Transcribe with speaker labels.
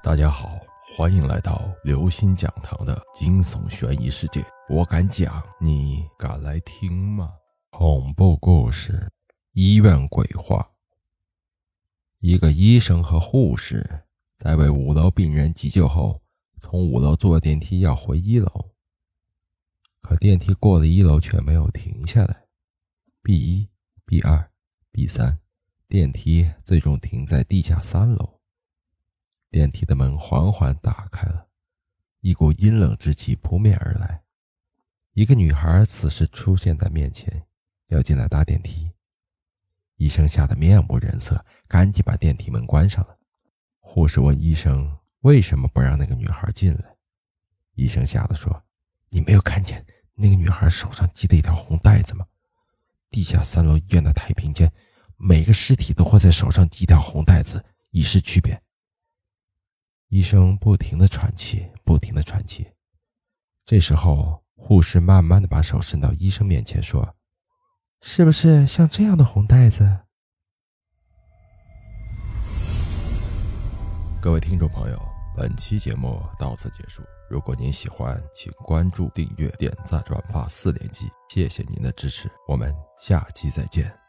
Speaker 1: 大家好，欢迎来到刘星讲堂的惊悚悬疑世界。我敢讲，你敢来听吗？恐怖故事：医院鬼话。一个医生和护士在为五楼病人急救后，从五楼坐电梯要回一楼，可电梯过了一楼却没有停下来。B 一、B 二、B 三，电梯最终停在地下三楼。电梯的门缓缓打开了，一股阴冷之气扑面而来。一个女孩此时出现在面前，要进来搭电梯。医生吓得面无人色，赶紧把电梯门关上了。护士问医生：“为什么不让那个女孩进来？”医生吓得说：“你没有看见那个女孩手上系的一条红带子吗？地下三楼医院的太平间，每个尸体都会在手上系条红带子，以示区别。”医生不停的喘气，不停的喘气。这时候，护士慢慢的把手伸到医生面前，说：“是不是像这样的红带子？”各位听众朋友，本期节目到此结束。如果您喜欢，请关注、订阅、点赞、转发四连击，谢谢您的支持。我们下期再见。